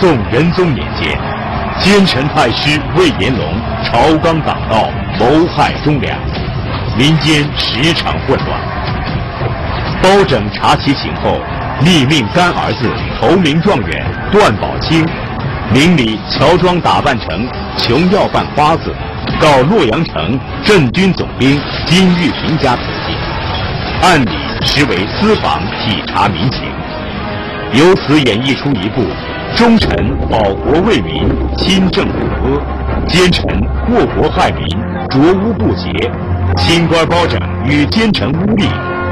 宋仁宗年间，奸臣太师魏延龙朝纲党道，谋害忠良，民间时常混乱。包拯查其情后，立命干儿子头名状元段宝清，明里乔装打扮成穷要饭花子，告洛阳城镇军总兵金玉平家投进，暗里实为私访体察民情。由此演绎出一部忠臣保国为民、亲政不阿，奸臣祸国害民、浊污不洁，清官包拯与奸臣污吏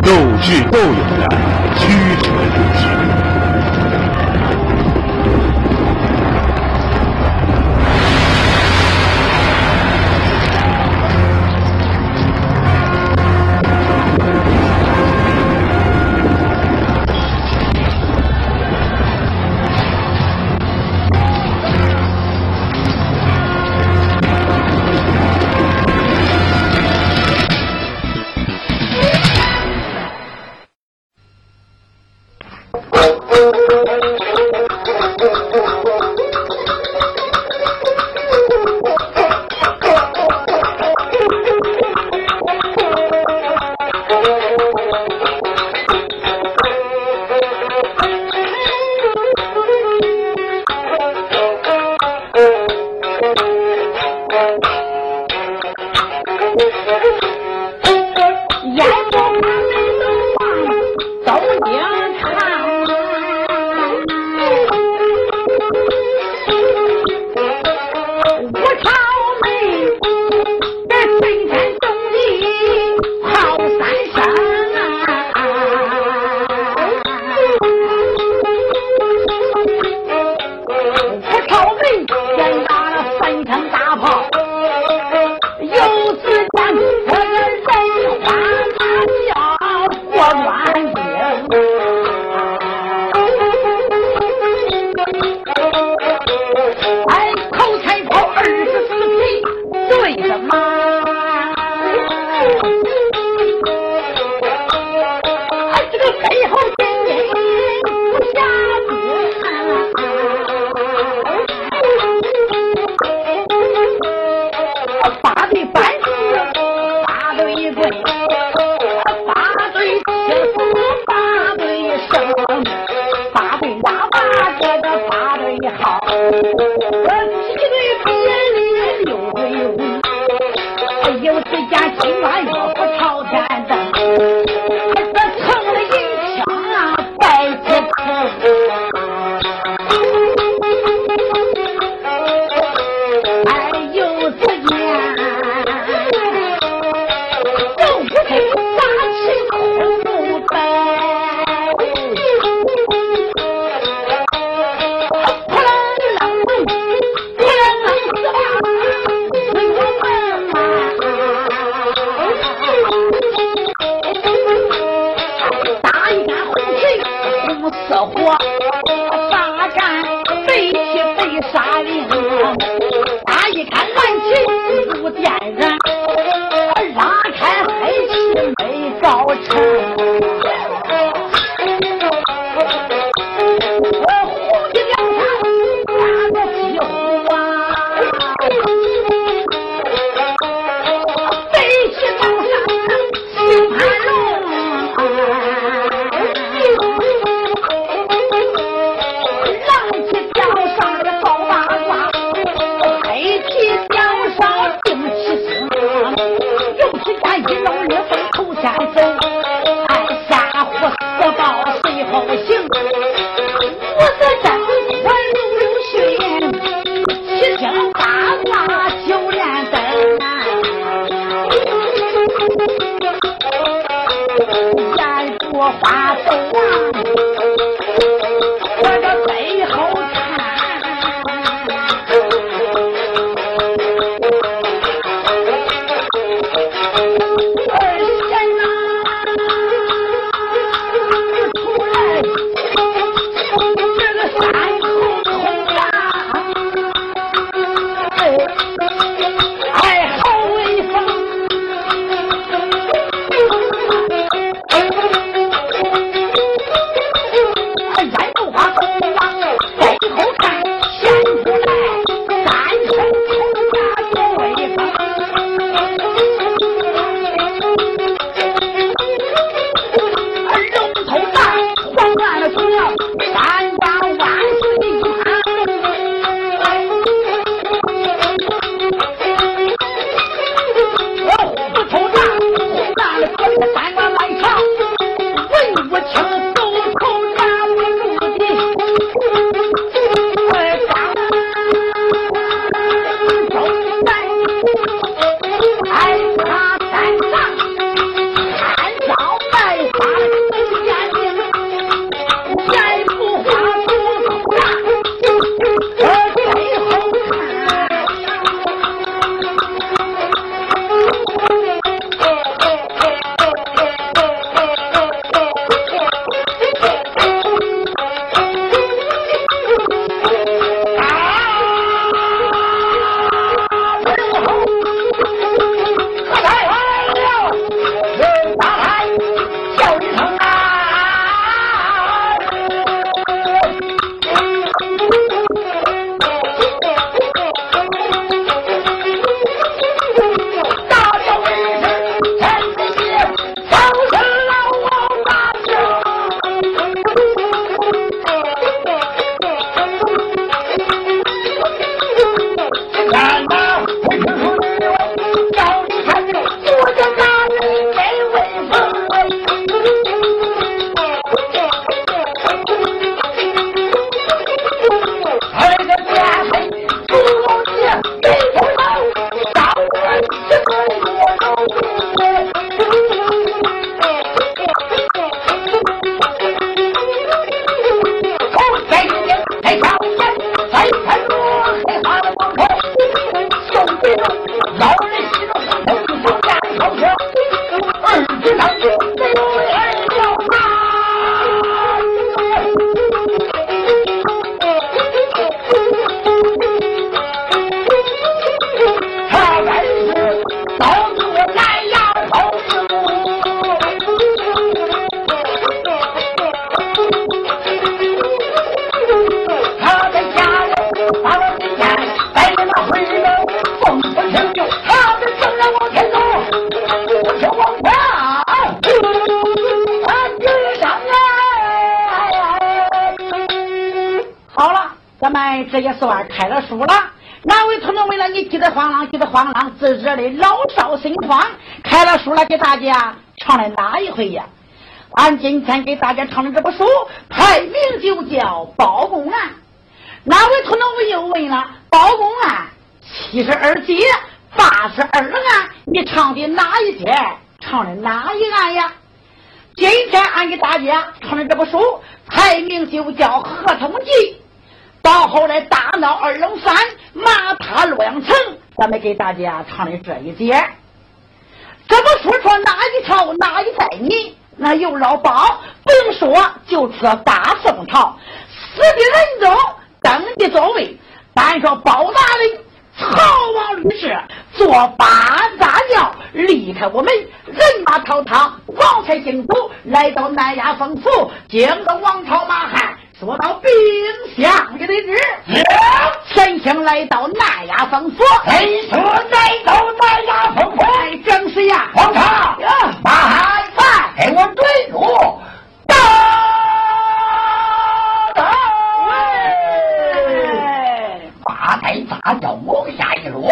斗智斗勇的曲折故事。Música 老少心慌，开了书了，给大家唱的哪一回呀？俺今天给大家唱的这部书，排名就叫《包公案》。哪位同志又问了？包公案七十二节，八十二案，你唱的哪一节？唱的哪一案呀？今天俺给大家唱的这部书，排名就叫《合同记》。到后来大闹二龙山，马踏洛阳城，咱们给大家唱的这一节。到哪一朝哪一代你？那有老包，不用说，就出了大宋朝，死的人中登的座位。单说包大人，曹王律师坐八大轿离开我们，人马滔滔，王才行走，来到南衙封府，见到王朝马汉。说到兵相的日，神仙来到南衙封府，谁说来到南衙封府？正是呀，皇上，马汉饭给我对路，到到。八抬大轿往下一落，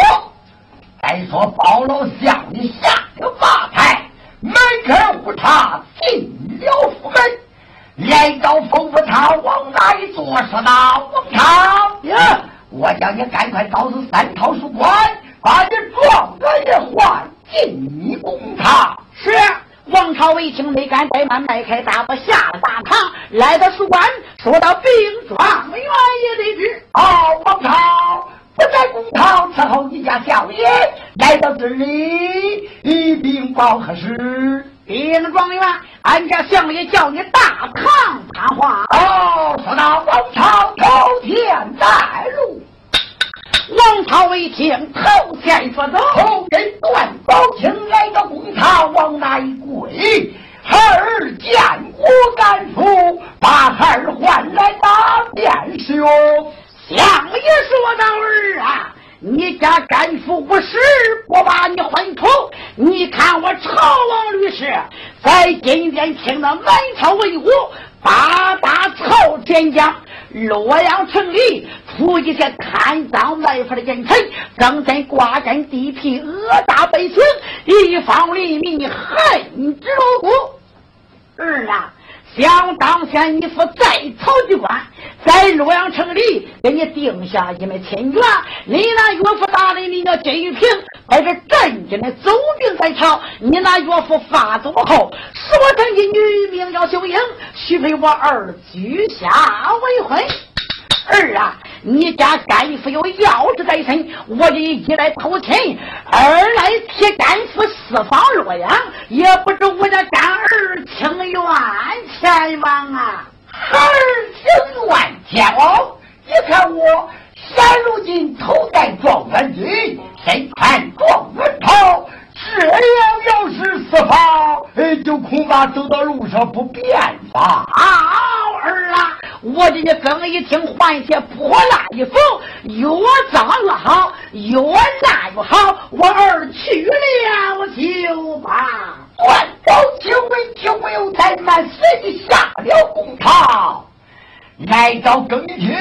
再说包老相的下了八抬，门口无他进了府门。来到风府塔，往哪里坐？说道：“王朝呀，我叫你赶快告诉三套书官，把你状元也换进你公堂。”是王朝一听，没敢怠慢，迈开大步下了大堂，来到书馆，说到兵状元也得知。哦，王朝不在公堂伺候你家小爷，来到这里，一禀报何事？兵状元，俺家相爷叫你大堂谈话。哦，说到王朝头天在路，王朝一听头天说走，后跟段宝清来到公堂，往那一跪，孩儿见我干父，把孩儿唤来打便是哟。相爷说道儿啊。你家干父不是不把你混出？你看我朝王律师在今天听到满朝文武八大朝天将，洛阳城里出一些贪赃卖法的奸臣，正在瓜干地皮，恶打百姓，一方黎民恨之入骨。儿啊！想当先，你父在曹局官，在洛阳城里给你定下一枚亲眷。你那岳父大人你叫金玉平，在这镇军的总兵在朝。你那岳父发作后，所生一女名叫秀英，许配我儿居下为婚。儿啊！你家干父有要事在身，我这一来偷亲，二来替干父四方洛阳，也不知我家干儿情愿前往啊！儿情愿前往？你看我现如今头戴状元巾，身穿状元袍，这样要是四方，就恐怕走到路上不便吧？啊儿啊！我这你更一听，换一些破烂衣服，越脏越好，越烂越好。我儿去了就罢。万宝清闻听没有怠慢，随即下了公堂，来到更衣厅。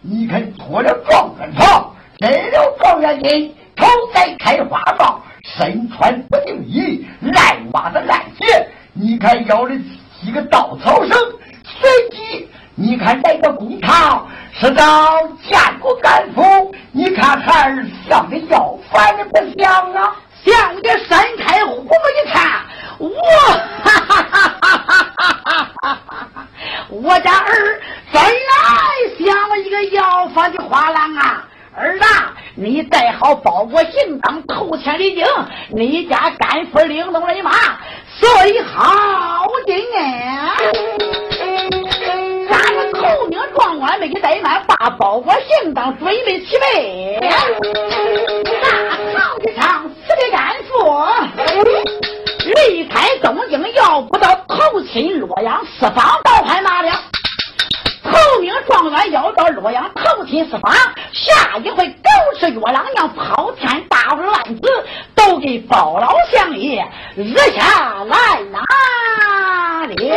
你看脱了状元袍，摘了状元巾，头戴开花帽，身穿不定衣，烂袜子烂鞋。你看腰里系个稻草绳，随即。你看这个公堂是到见过干父，你看孩儿像个要饭的不像啊？像个伸开胡子一看，我哈哈哈哈哈哈！我家儿真来像一个要饭的花郎啊！儿啊，你带好包裹行当，头千里径，你家干父领动人马，随好进啊！头名状元没给怠慢，把包裹行当准备齐备。大堂之上，四个干父离开东京，要不到投亲洛阳四方，倒派哪了？头名状元要到洛阳投亲四方，下一回狗吃月郎娘抛天大乱子，都给包老相爷惹下来哪里？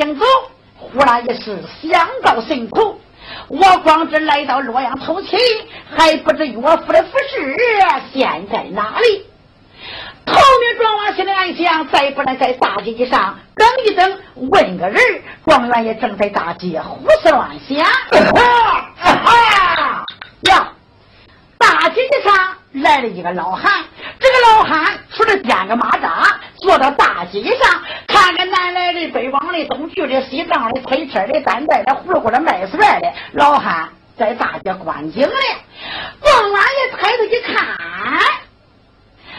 行走，忽然一时想到辛苦。我光知来到洛阳偷亲，还不知岳父的服饰现在哪里。头名庄王心里暗想，再不能在大街上等一等，问个人。状元也正在大街胡思乱想。呀，大街上来了一个老汉，这个老汉出了颠个马扎，坐到大街上，看着南来的、北往的、东去的、西藏的、推车的、担袋的、葫芦的、卖蒜的，老汉在大街观景呢。状元爷抬头一看。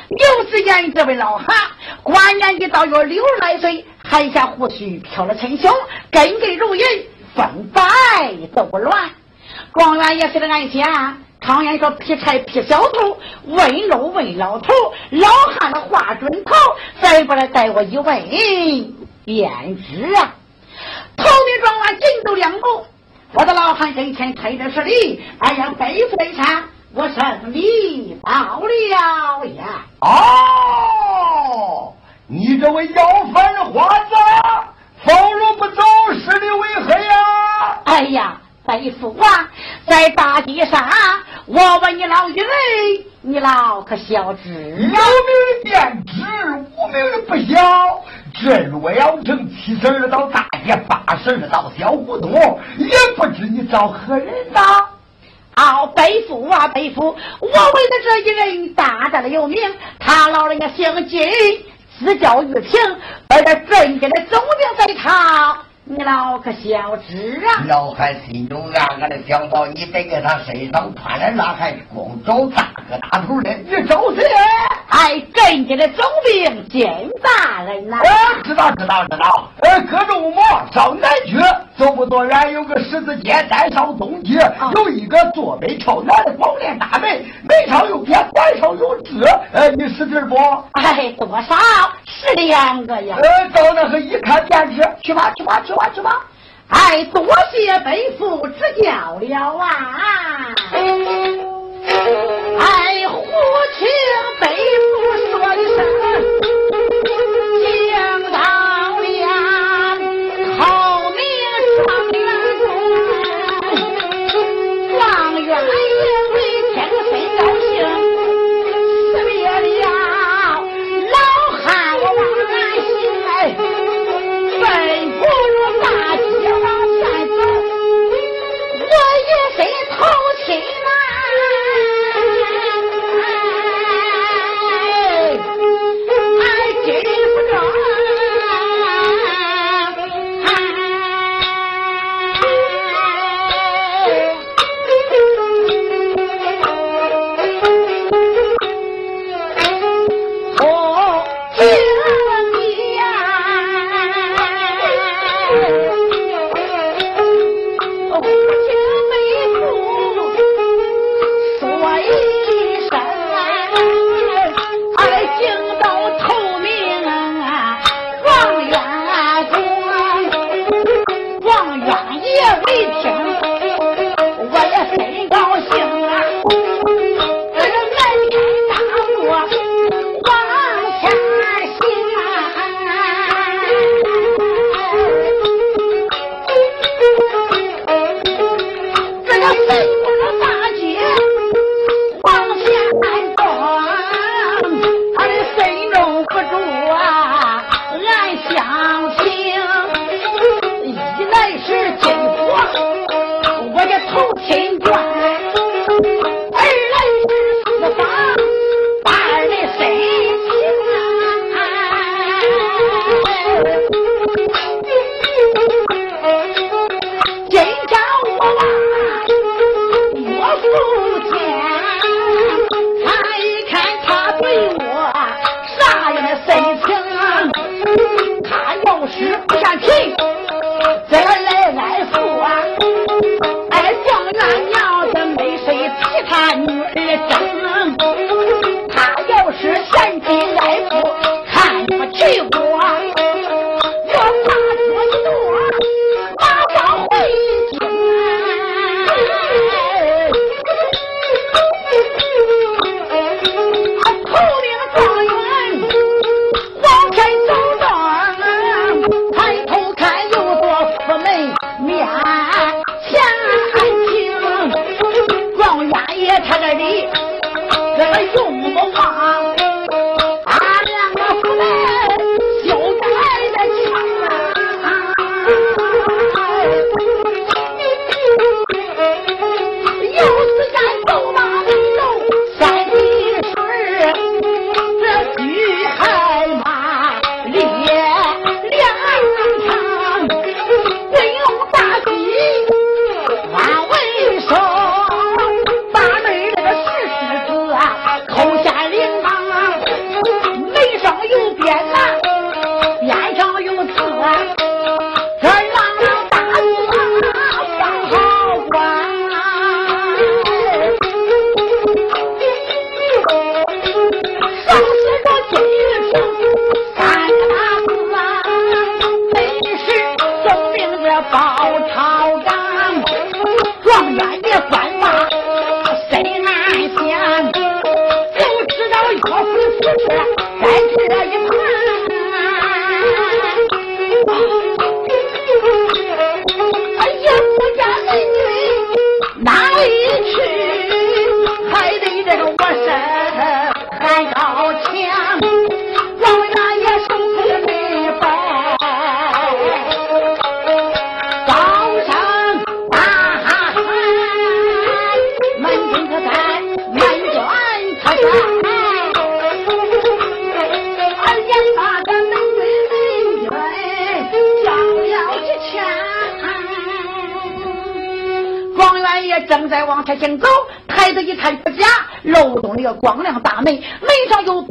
又只见这位老汉，官年纪到约六十来岁，海下胡须飘了沉胸，根根如银，风摆都不乱。状元也是个暗想：常言说劈柴劈小头，问路问老头。老汉的话准头，再过来带我一问便知啊。头名状元进都两步，我的老汉跟前推的是礼，哎呀，背负一下。我胜利到了呀！哦，你这位要饭的花子，放路不走，是的为何呀？哎呀，背负啊，在大街上，我问你老一人，你老可晓知？有名的便知，无名的不晓。这洛阳城七十二道大街，八十二道小胡同，也不知你找何人呐？哦，背负啊，背负！我为了这一人大大的有名，他老人家姓金，字叫玉平，而这镇家的总兵在他。你老可晓知啊？老汉心中暗暗的想到：你得给他身上穿的那还光找大哥大头的，你找谁？哎，镇家的总兵金大人呐！哎知道，知道，知道。哎，隔着五毛上南区，走不多远，有个十字街，再上东去，有一个坐北朝南的宝殿大门，门上有匾，匾上有字。哎，你识字不？哎，多少是两个呀？哎，到那个一看便知。去吧，去吧，去吧，去吧。哎，多谢背父指教了啊！哎，胡请背父说一声。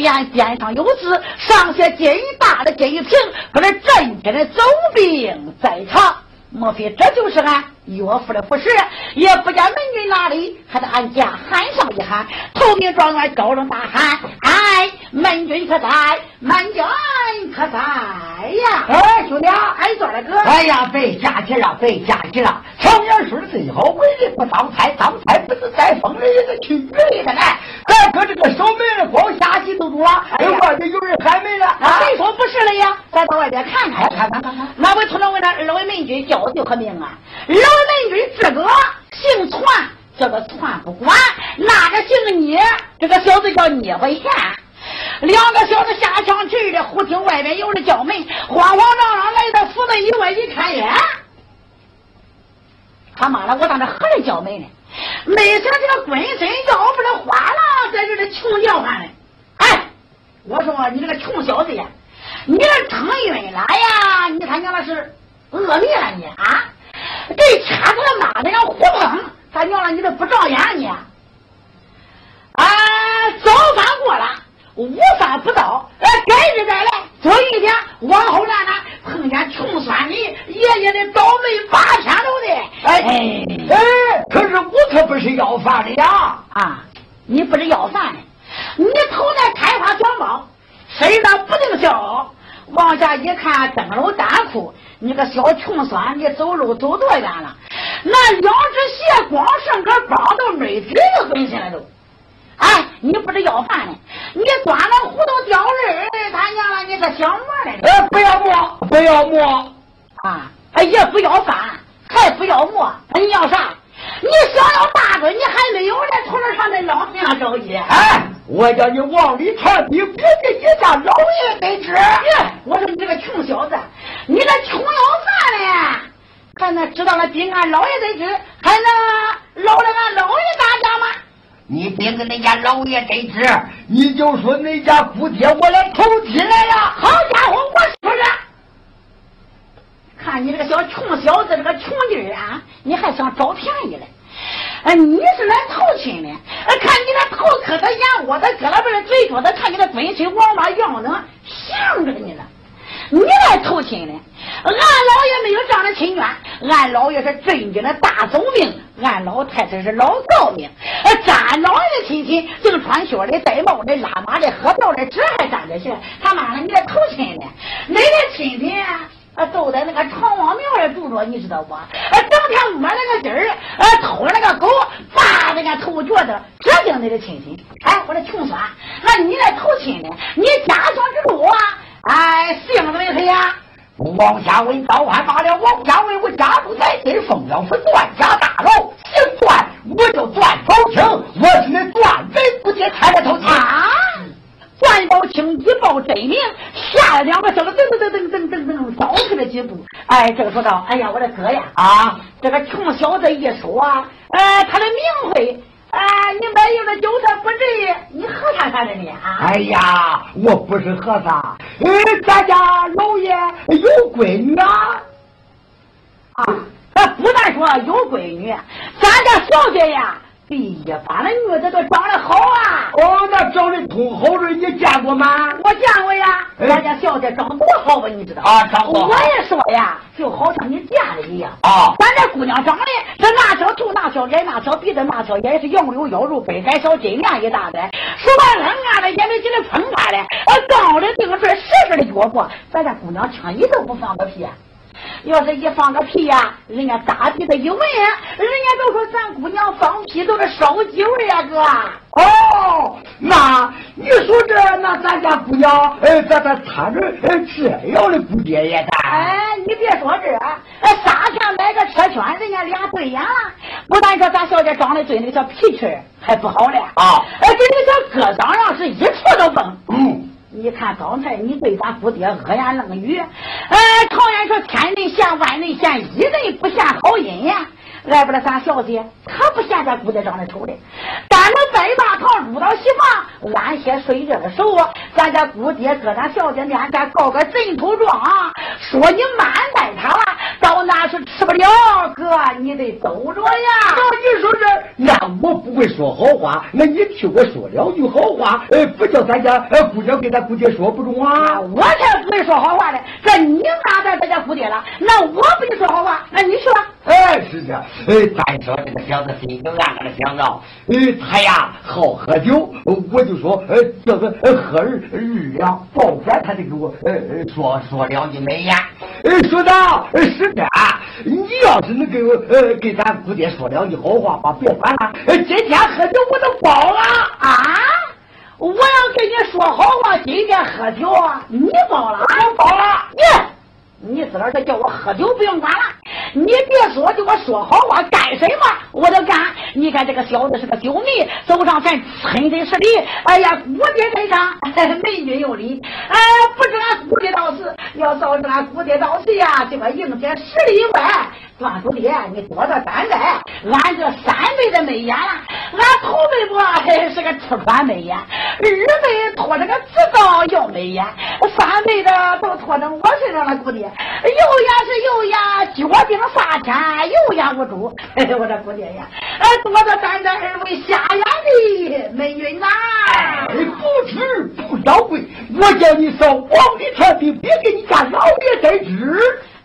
便肩，上有字，上写金大的金瓶，可是镇前的总兵在场。莫非这就是俺岳父的服饰？也不见门军哪里，还得俺家喊上一喊。头名状元高声大喊：“哎，门军可在？门军可在呀？”哎，兄弟，哎，做了哥。哎呀，别下去了，别下去了。常言说的最好，为人不当差，当差不是在风里，是去雨里的来。咱搁这个守门的光下棋都多，哎，外面有人喊门了。谁说不是了呀？咱到外边看看，看看看看。那位村长问他二位门军叫就可明啊？二位门军这个姓传，这个传不管；那个姓聂，这个小子叫聂不贤。两个小子下墙去的，忽听外面有人叫门，慌慌张张来到府门以外一看，呀，他妈的，我当这何人叫门呢？没想这个浑身要不的花了在这里穷叫唤呢。哎，我说你这个穷小子呀！你这撑晕了呀？你他娘的是恶命了你啊！给掐出来妈的要胡碰，他娘的你这不长眼你！啊，早饭过了，午饭不到，哎，该日再来。昨一天往后来呢，碰见穷酸的爷爷的倒霉八千头的。哎哎，可是我可不是要饭的呀！啊，你不是要饭的，你头戴开花小帽。身上不定小，往下一看，灯笼单裤，你个小穷酸，你走路走多远了？那两只鞋光剩个帮都没底子浑身了都。哎，你不是要饭的，你端了糊涂吊人，他娘了，你个小馍来哎，不要馍，不要馍啊！哎，也不要饭，还不要馍，你要啥？你想要大嘴，你还没有呢，从这上那老娘着急。哎，我叫你往里传，你别给你家老爷得知。我说你这个穷小子，你这穷要饭嘞，还能知道了比俺老爷得知，还能捞了俺老爷大家吗？你别跟恁家老爷得知，你就说恁家姑爹我来投亲来了。好家伙，我说。看你这个小穷小子，这个穷劲儿啊，你还想找便宜嘞？哎，你是来投亲的？哎，看你那头磕的眼窝子，搁那边嘴角子，看你那浑身王八样子，像着你了。你来投亲的？俺老爷没有这样的亲眷，俺老爷是镇军的大总兵，俺老太太是老诰命。呃，咱老爷的亲戚，净穿靴的、戴帽的、拉马的、喝吊的，这还沾着些？他妈的，你来投亲的？你的亲戚？啊，都在那个长王庙里住着，你知道不？啊，整天摸那个鸡儿，啊，偷那个狗，扒那个头脚子，这叫你的亲戚？哎，我的穷酸，那你来投亲的，你家乡之路啊？哎，姓为谁呀？王家卫早晚罢了。王家卫，我家住在地凤阳府段家大楼，姓段，我叫段宝清，我是那段北不接开的头啊。段宝清一报真名，吓了两个小子噔噔噔噔噔噔噔倒退了几步。哎，这个说道：“哎呀，我的哥呀！啊，这个穷小子一说，呃，他的名讳，啊，你买一个韭菜不至于，你和尚啥的你？啊？哎呀，我不是和尚，呃，咱家老爷有闺女啊。啊，他不但说有闺女，咱家小姐呀。”哎呀，把那女的都长得好啊！哦，那长得通好的你见过吗？我见过呀，咱家小姐长多好吧？你知道啊？长多。我也说呀，就好像你见了一样啊。咱这姑娘长得这那小头那小脸那小鼻子那小眼是杨柳腰肉背杆小金链一大袋，说话冷啊的眼里紧的喷发的，呃，高的定出来实实的脚步，咱家姑娘轻一都不放个屁。要是一放个屁呀，人家大鼻子一闻，人家都说咱姑娘放屁都是烧酒味呀，哥。哦，那你说这，那咱家姑娘，哎，咱咱穿着这样的姑爹也大。哎，你别说这，哎，三天买个车圈，人家俩对眼了。不但说咱小姐长得对，那个小脾气还不好嘞。啊，哎，跟那个小哥长上是一处都蹦。嗯。你看刚才你对咱姑爹恶言冷语，呃，常言说天人嫌万人嫌，一人不嫌好人呀。来不了咱小姐，可不嫌咱姑爹长得丑嘞。咱们拜大堂入到喜房，安歇睡觉的时候，咱家姑爹搁咱小姐面前告个枕头状，说你慢待他了，到那是吃吃不了，哥你得走着呀。那你说这，那我不会说好话，那你替我说两句好话，呃，不叫咱家呃姑娘给咱姑爹说不中啊？我才不会说好话呢。这你哪在咱家姑爹了？那我不给你说好话，那你去吧。哎，是的，哎，咱说这个小子心中暗暗的想着，呃，他呀好喝酒，我就说，呃，这个喝二日两，保管他得给我呃说说两句美言。呃，说到是的，你要是能给我呃给咱姑爹说两句好话吧，别管了，今天喝酒我都包了啊！我要跟你说好话，今天喝酒啊你包了，我包了，你。你自个儿叫我喝酒不用管了，你别说，就我说好话干什么我都干。你看这个小子是个酒迷，走上前亲嘴施礼，哎呀，姑爹在上，美女有礼。哎，不知俺姑爹到时，要照着俺姑爹到时呀，这个迎接十里以外。段姑爹，你多着担待，俺这三辈的美颜了，俺头辈不还是个吃穿美颜，二辈拖着个知道要美颜，三辈的都拖着我身上了，姑爹，有眼是有眼，脚顶撒钱，有眼无珠，我这姑爹呀，哎，多着担待二位瞎眼的美女呐，不吃不要贵，我叫你上王里传的，别给你家老爷在知。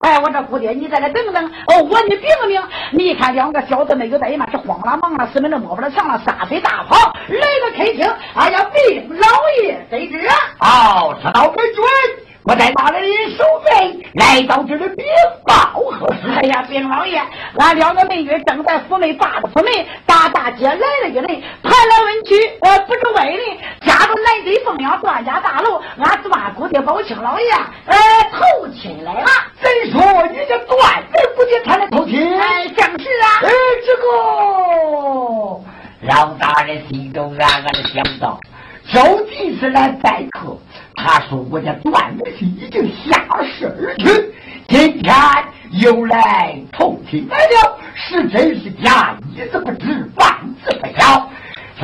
哎，我这姑爹，你在这等等。哦，我你禀个名。你看两个小子没有在嘛，是慌了忙了，四门都摸不着墙了，撒腿大跑来到客厅。哎呀，禀老爷得知。哦，知道没准。我在大人的守备来到这里禀报？哎呀，禀老爷，俺两个美女正在府内把着府门，大大街来了一人，盘来问去，呃，不知外人，家中来对凤阳段家大楼，俺段姑爹宝清老爷，呃，投亲来了。怎说你这段家姑爹他来投亲？哎，正是啊。哎，这个老大人心中暗暗的想到，究竟是来拜客。他说：“我家段子是已经下世而去，今天又来投亲来了，是真是假？一字不知，半字不晓。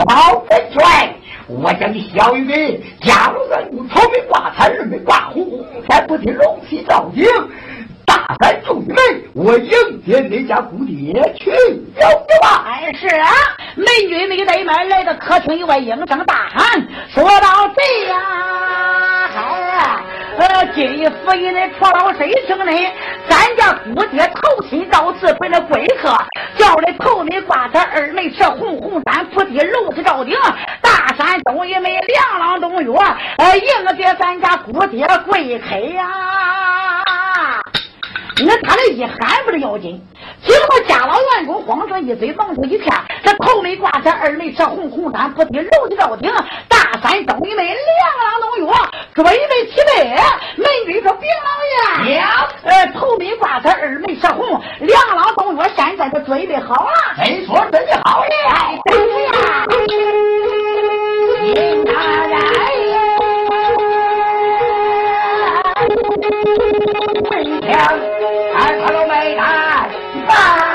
老本帅，我叫你小玉梅，家路三顾，草没挂彩，日没挂红，红天不听龙旗照顶。大山众玉梅，我迎接你家姑爹去了吧。哎，是啊，美女美得们来到客厅以外，应声大喊，说到这呀。”呃，今日府尹的错老谁听呢？咱家姑爹头亲到此，本来贵客，叫的头里挂他，二没吃红红毡铺地，楼子照顶，大山东一枚，两郎东月，呃，迎接咱家姑爹贵客呀。那他这一喊不是要紧，结果家老员工慌成一嘴，忙成一片。这头没挂彩，二没吃红红毡铺地，楼子照顶，大山东一枚，两郎东岳，准备齐备。门军说：“禀老爷，呃，头没挂彩，二没吃红，两郎东岳现在都准备好了。真说真的好了？对呀，金大人。”文强，俺可都没看，哎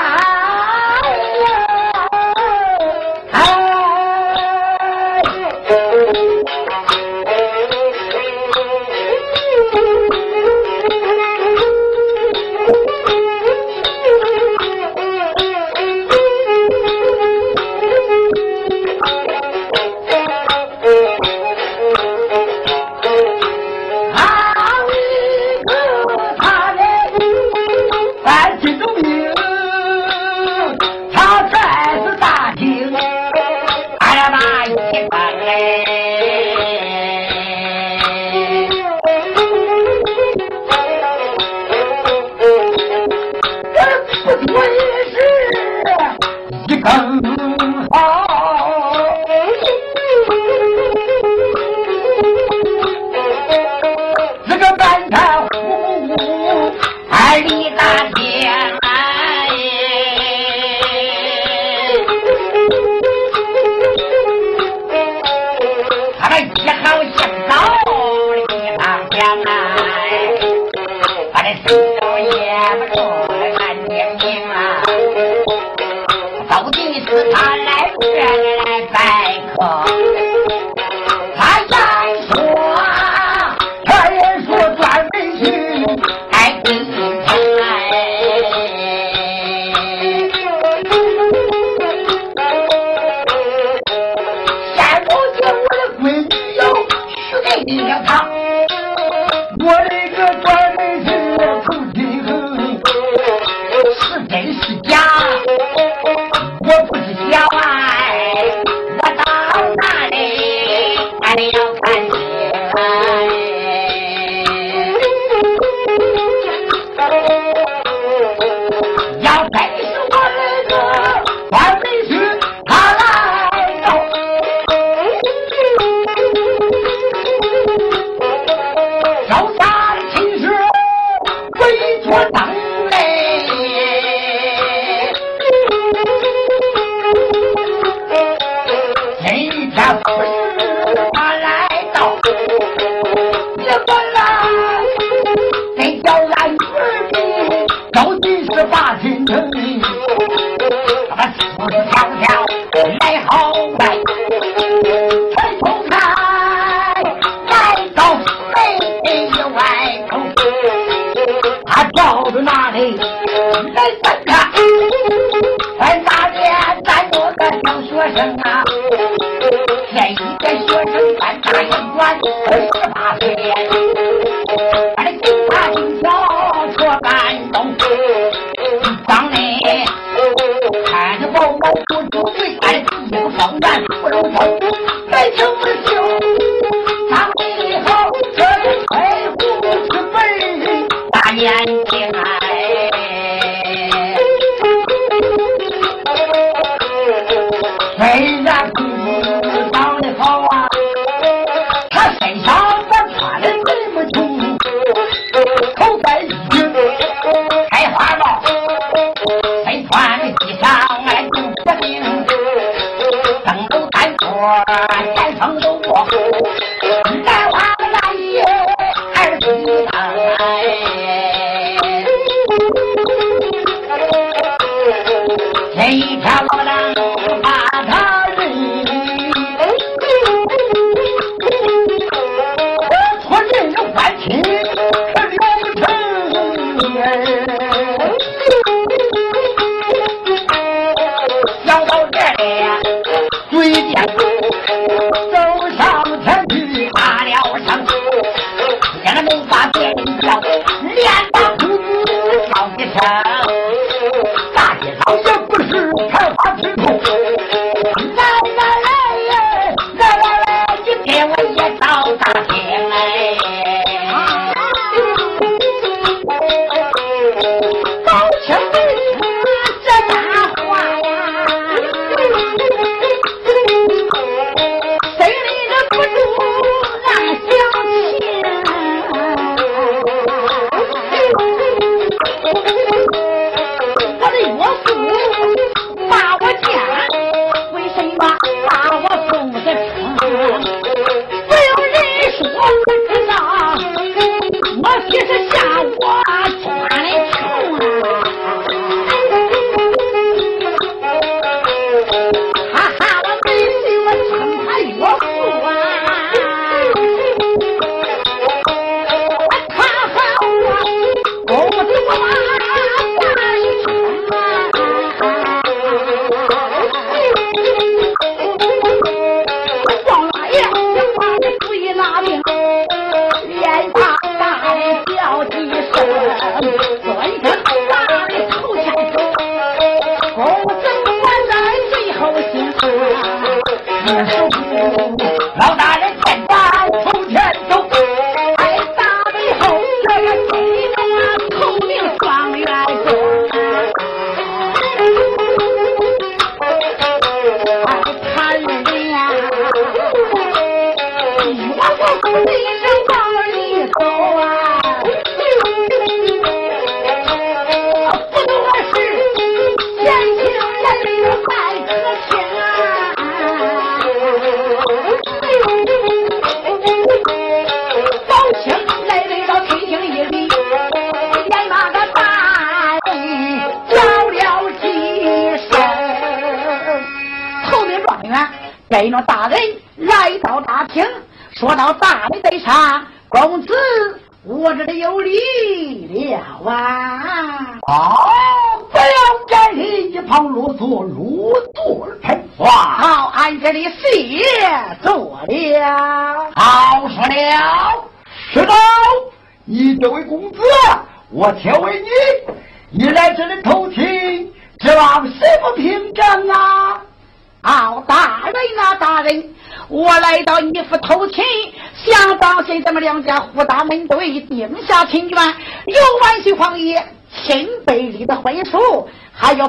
我大名得上，公子，我这里有礼了啊！哦，不要站立一旁啰嗦。徐荒野，秦北里的回书，还有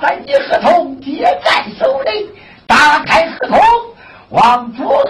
三级合同，接在手里，打开合同，往左。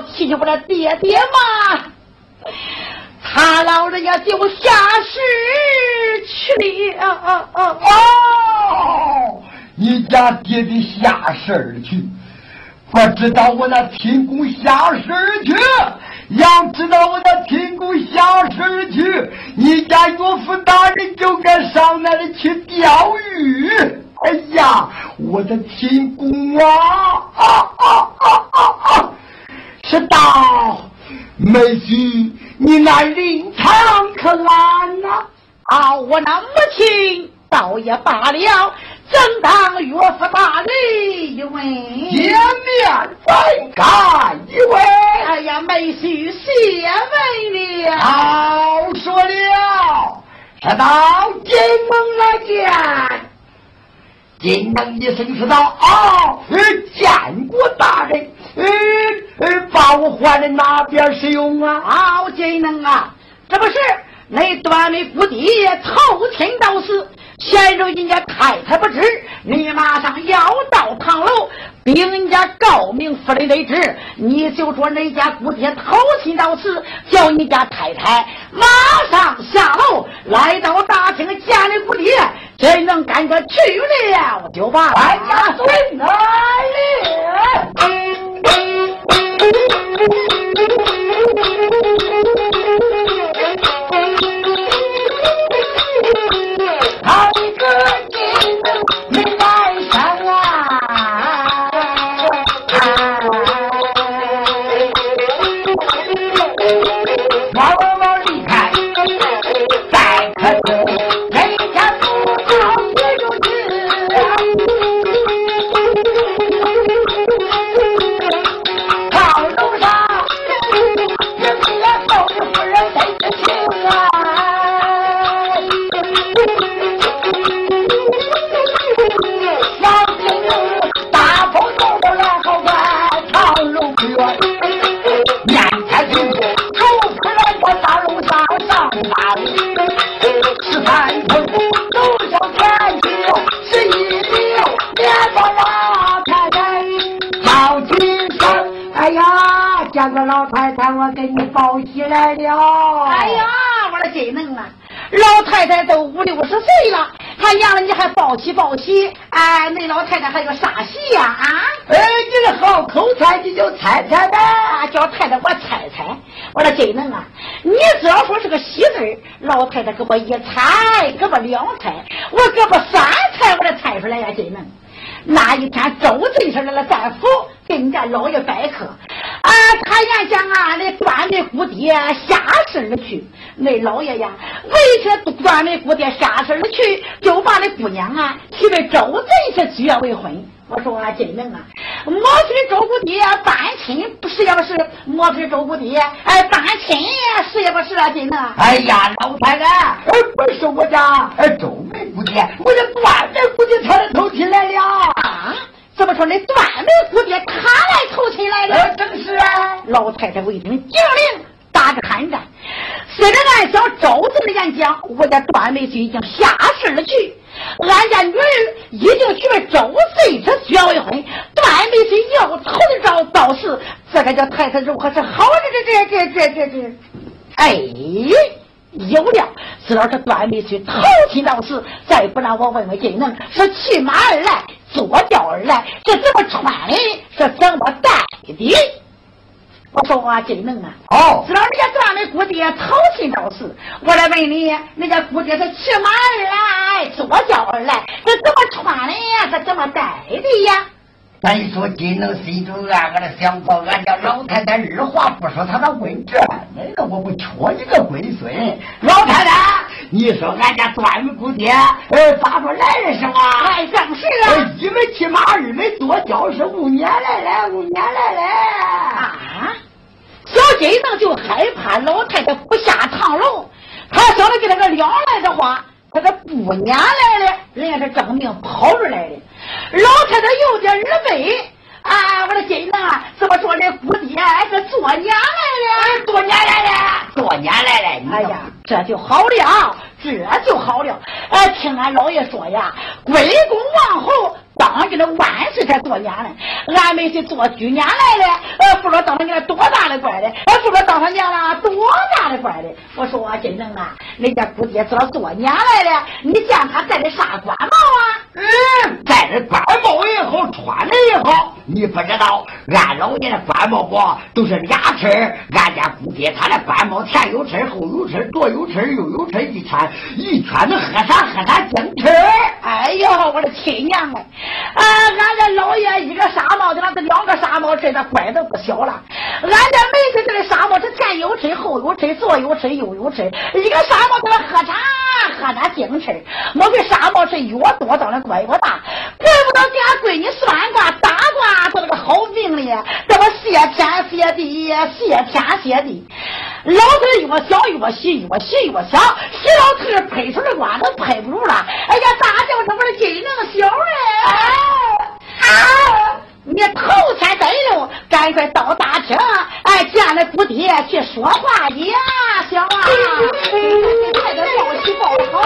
若要替替我的爹爹嘛，他老人家就下世去了。哦，你家爹爹下世去，不知道我那亲公下世去。要知道我那亲公下世去，你家岳父大人就该上那里去钓鱼。哎呀，我的亲公啊！啊啊啊啊啊！是道，妹婿，你那灵堂可难呐？啊，我那母亲倒也罢了，正当岳父大人一问，见面再干一位。哎呀，妹婿谢问了。好说了，是到金门来见。金门一声说道：“啊，见过大人，把我换的哪边使用啊？啊，金能啊，这不是那端的府邸偷听到是，现如今家太太不知，你马上要到堂楼，禀人家高明夫人得知，你就说那家姑爹偷听到此，叫你家太太马上下楼，来到大厅见你姑爹。”谁能赶个去了，就把万家孙来了。Thank you. 太太还有啥戏呀？啊！哎，你这好口才，你就猜猜呗！叫太太我猜猜，我说真能啊！你只要说是个喜字老太太给我一猜，给我两猜，我给我三猜，我才猜出来呀！真能。那一天周进士来了在府，给你家老爷拜客。啊，他原想啊，那端门姑爹下身而去。那老爷呀，为这端门姑爹下身而去，就把那姑娘啊娶为周进士结为婚。我说啊，真能啊！莫非周姑爹单亲不是也不是？莫非周姑爹哎单亲是也不是啊？真能！哎呀，老太太，哎，不是我家哎周梅姑爹，我这断门姑爹才偷亲来了。啊！怎么说呢？断门姑爹他来偷亲来了？正是啊。老太太为听警令，打着寒战。虽然俺小周子的演讲，我家段梅婿已经下世了去。俺家女儿已经娶了周岁这薛未婚，段梅婿要头的着到时，这个叫太太如何是好？这这这这这这，哎，有了！知道这段梅婿投亲到时，再不让我问问金能是骑马而来，坐轿而来，是怎么穿的，是怎么戴的？我说话真能啊，哦，知道人家丈的姑爹操心到时，我来问你，人家姑爹是骑马而来，坐轿而来，是怎么穿的呀？是怎么戴的呀？咱说金能心中暗暗的想到，俺家老太太二话不说，他那问这，那个我不缺你个龟孙。老太太，你说俺家段梅姑爹，呃，咋说来的是吗？哎，正是啊。一没骑马，二没坐轿，是五年来了，五年来了。啊！小金子就害怕老太太不下堂楼，他晓得给他个两来的话，他这不撵来了，人家是正命跑出来的。老太太有点耳背啊！我的金能啊，怎么说这姑爹是做娘来了？多年来了，多年来了。哎呀，这就好了，这就好了。哎，听俺老爷说呀，归公王侯。当给那万岁才做娘嘞，俺们是做居娘来的，呃，不知道当他娘多大的官嘞，呃，不知道当上娘了多大的官嘞。我说金正啊，人家姑爹知道做娘来了，你见他戴的啥官帽啊？嗯，戴的官帽也好，穿的也好。你不知道，俺老爷的官帽不都是俩齿俺家姑爹他的官帽前有齿，后有齿，左有齿，右有齿，一圈一圈的喝啥喝啥精齿。哎呦，我的亲娘哎！啊，俺家老爷一个纱帽的，那是两个纱帽，这那官都不小了。俺家每次这个纱帽是前有吹，后有吹，左有吹，右有吹，一个纱帽在那喝茶，喝那精吃。莫非纱帽是越多，当然官越大？怪不得给俺闺女算卦打卦，做了个好命哩。这么谢天谢地，谢天谢地。老头越小越细，越细越想。喜老头拍出的瓜都拍不住了。哎呀，大叫声我的金能小嘞！啊！你头天登路，赶快到大厅，哎，见了姑爹去说话呀，小啊！快点报喜报好。